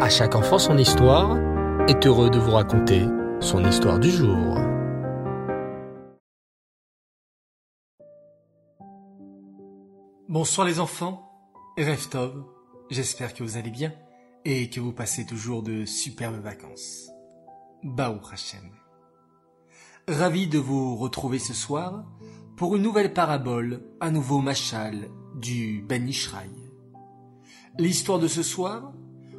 À chaque enfant son histoire est heureux de vous raconter son histoire du jour. Bonsoir les enfants, Reftov, j'espère que vous allez bien et que vous passez toujours de superbes vacances. Baou Hashem. Ravi de vous retrouver ce soir pour une nouvelle parabole, un nouveau machal du Ben Ishraï. L'histoire de ce soir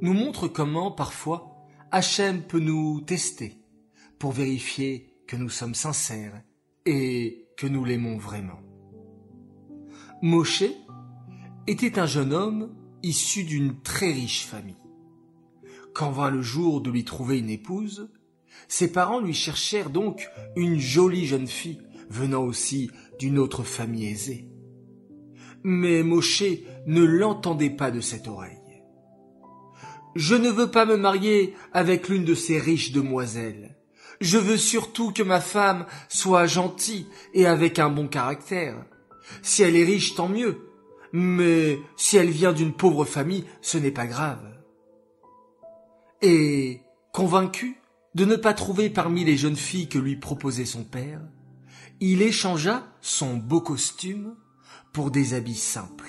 nous montre comment, parfois, Hachem peut nous tester pour vérifier que nous sommes sincères et que nous l'aimons vraiment. Moshe était un jeune homme issu d'une très riche famille. Quand vint le jour de lui trouver une épouse, ses parents lui cherchèrent donc une jolie jeune fille venant aussi d'une autre famille aisée. Mais Moshe ne l'entendait pas de cette oreille. Je ne veux pas me marier avec l'une de ces riches demoiselles. Je veux surtout que ma femme soit gentille et avec un bon caractère. Si elle est riche, tant mieux. Mais si elle vient d'une pauvre famille, ce n'est pas grave. Et, convaincu de ne pas trouver parmi les jeunes filles que lui proposait son père, il échangea son beau costume pour des habits simples,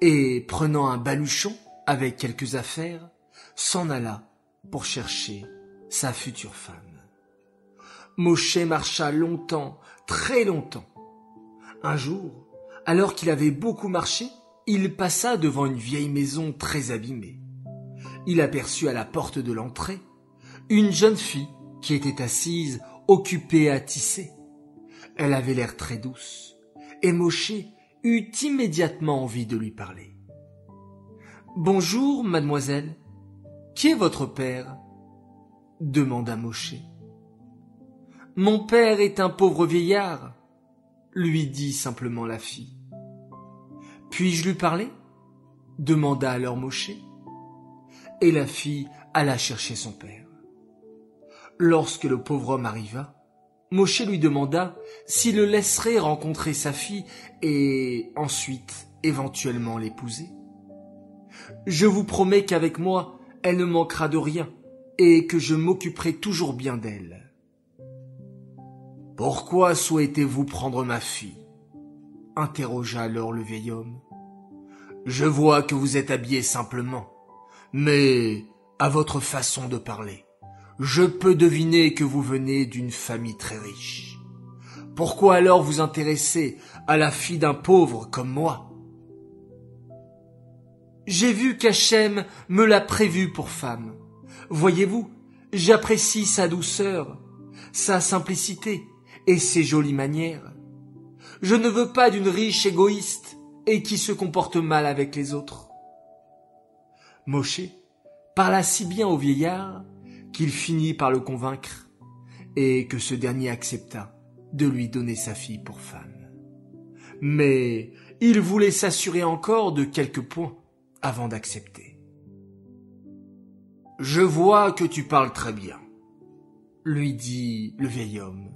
et prenant un baluchon avec quelques affaires, s'en alla pour chercher sa future femme. Moshe marcha longtemps, très longtemps. Un jour, alors qu'il avait beaucoup marché, il passa devant une vieille maison très abîmée. Il aperçut à la porte de l'entrée une jeune fille qui était assise, occupée à tisser. Elle avait l'air très douce, et Moshe eut immédiatement envie de lui parler. Bonjour, mademoiselle. Qui est votre père? demanda Moshe. Mon père est un pauvre vieillard, lui dit simplement la fille. Puis-je lui parler? demanda alors Moshe. Et la fille alla chercher son père. Lorsque le pauvre homme arriva, Moshe lui demanda s'il le laisserait rencontrer sa fille et ensuite éventuellement l'épouser. Je vous promets qu'avec moi, elle ne manquera de rien et que je m'occuperai toujours bien d'elle. Pourquoi souhaitez-vous prendre ma fille? interrogea alors le vieil homme. Je vois que vous êtes habillé simplement, mais à votre façon de parler, je peux deviner que vous venez d'une famille très riche. Pourquoi alors vous intéresser à la fille d'un pauvre comme moi? J'ai vu qu'Hachem me l'a prévu pour femme. Voyez-vous, j'apprécie sa douceur, sa simplicité et ses jolies manières. Je ne veux pas d'une riche égoïste et qui se comporte mal avec les autres. Moshe parla si bien au vieillard qu'il finit par le convaincre et que ce dernier accepta de lui donner sa fille pour femme. Mais il voulait s'assurer encore de quelques points avant d'accepter. Je vois que tu parles très bien, lui dit le vieil homme.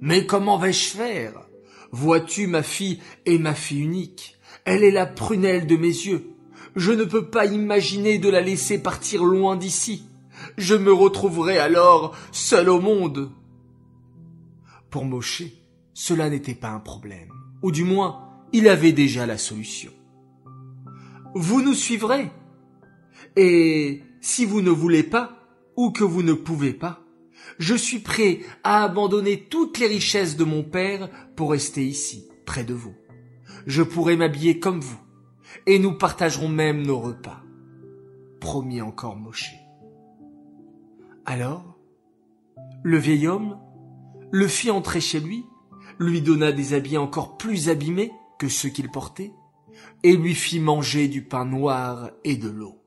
Mais comment vais-je faire? Vois-tu, ma fille est ma fille unique? Elle est la prunelle de mes yeux. Je ne peux pas imaginer de la laisser partir loin d'ici. Je me retrouverai alors seul au monde. Pour Moshe, cela n'était pas un problème, ou du moins, il avait déjà la solution. Vous nous suivrez. Et si vous ne voulez pas, ou que vous ne pouvez pas, je suis prêt à abandonner toutes les richesses de mon père pour rester ici, près de vous. Je pourrai m'habiller comme vous, et nous partagerons même nos repas. Promis encore Moshe. Alors, le vieil homme le fit entrer chez lui, lui donna des habits encore plus abîmés que ceux qu'il portait, et lui fit manger du pain noir et de l'eau.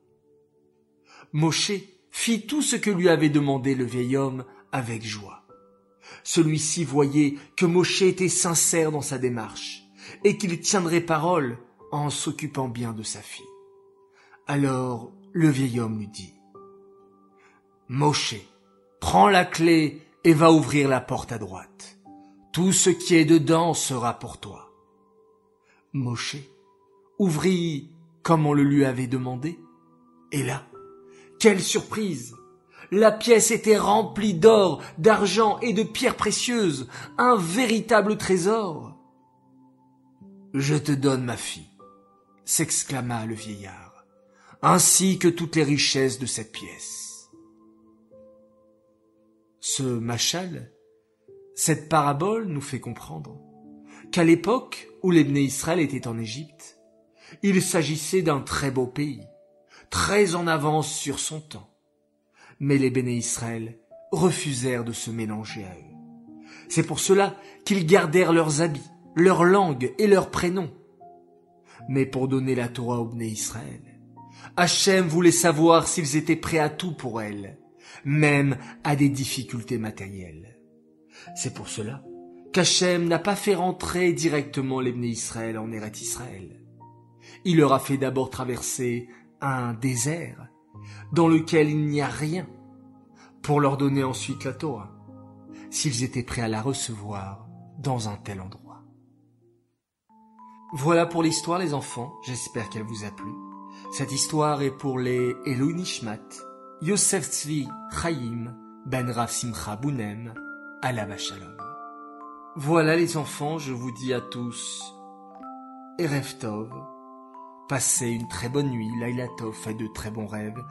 Moshe fit tout ce que lui avait demandé le vieil homme avec joie. Celui-ci voyait que Moshe était sincère dans sa démarche et qu'il tiendrait parole en s'occupant bien de sa fille. Alors le vieil homme lui dit, Moshe, prends la clé et va ouvrir la porte à droite. Tout ce qui est dedans sera pour toi. Ouvrit comme on le lui avait demandé, et là, Quelle surprise La pièce était remplie d'or, d'argent et de pierres précieuses, un véritable trésor. Je te donne ma fille, s'exclama le vieillard, ainsi que toutes les richesses de cette pièce. Ce machal, cette parabole nous fait comprendre qu'à l'époque où les Israël étaient en Égypte, il s'agissait d'un très beau pays, très en avance sur son temps. Mais les béné Israël refusèrent de se mélanger à eux. C'est pour cela qu'ils gardèrent leurs habits, leur langue et leurs prénoms. Mais pour donner la Torah aux béné Israël, Hachem voulait savoir s'ils étaient prêts à tout pour elle, même à des difficultés matérielles. C'est pour cela qu'Hachem n'a pas fait rentrer directement les béné Israël en Eret Israël. Il leur a fait d'abord traverser un désert dans lequel il n'y a rien, pour leur donner ensuite la Torah, s'ils étaient prêts à la recevoir dans un tel endroit. Voilà pour l'histoire les enfants, j'espère qu'elle vous a plu. Cette histoire est pour les Elou Nishmat, Yosef Tzvi Chaim, Ben Rav Simcha Bounem, Alava Shalom. Voilà les enfants, je vous dis à tous, Erev Tov, Passez une très bonne nuit, Laila Tov, fait de très bons rêves.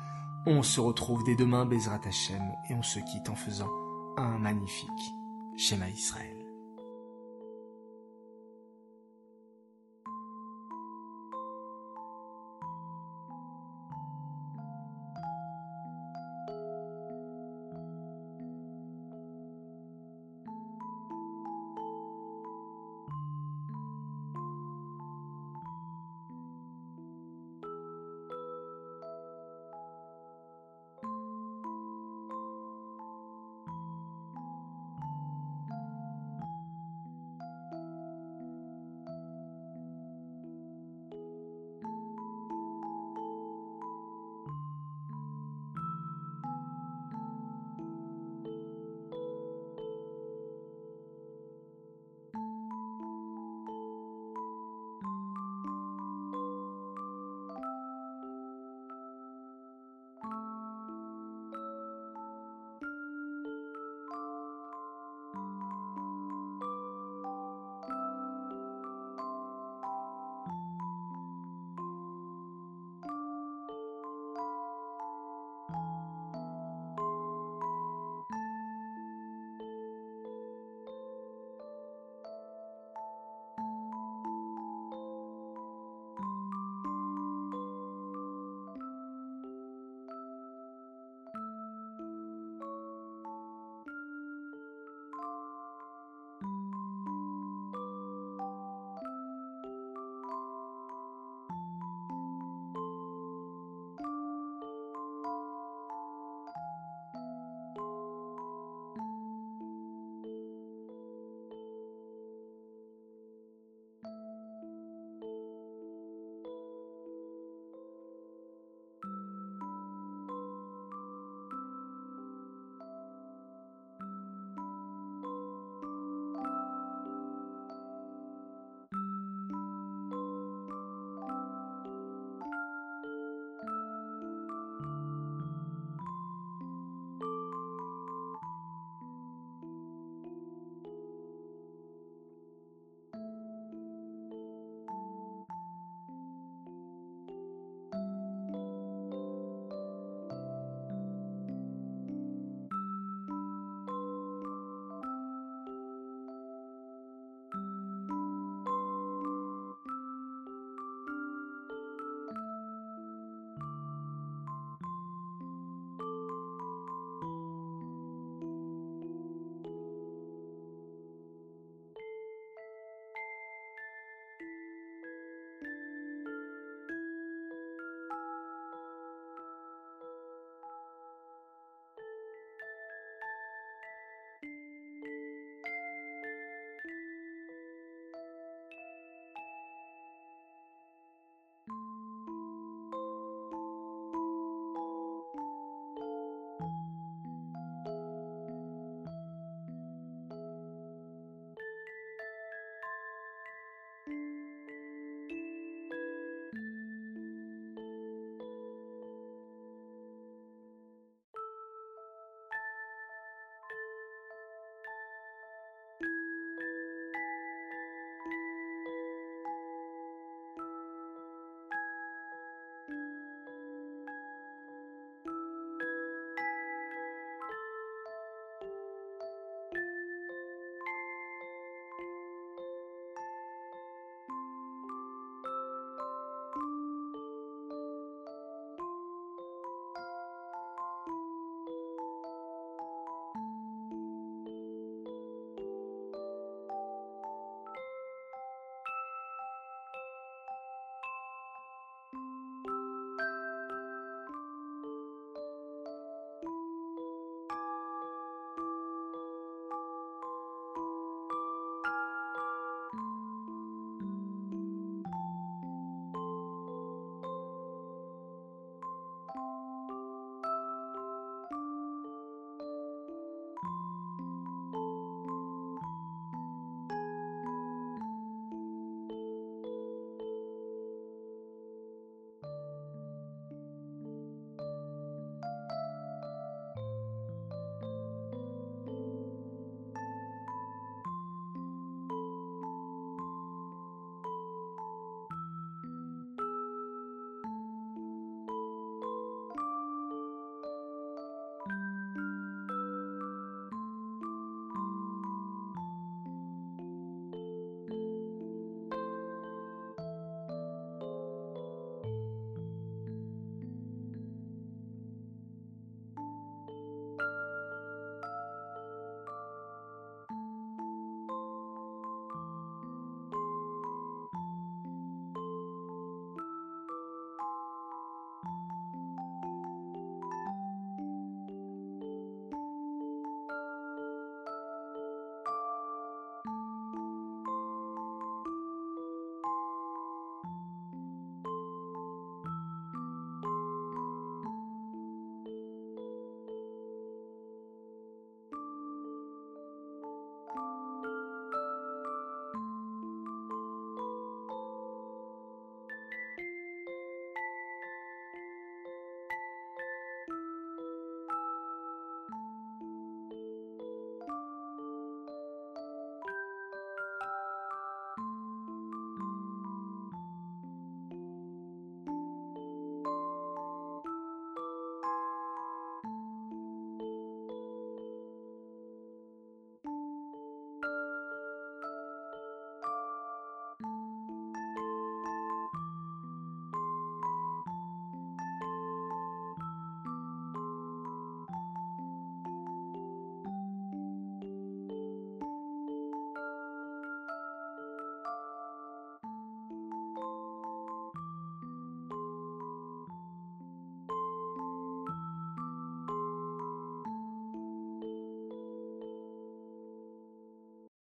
On se retrouve dès demain, Bezrat Hashem, et on se quitte en faisant un magnifique schéma Israël.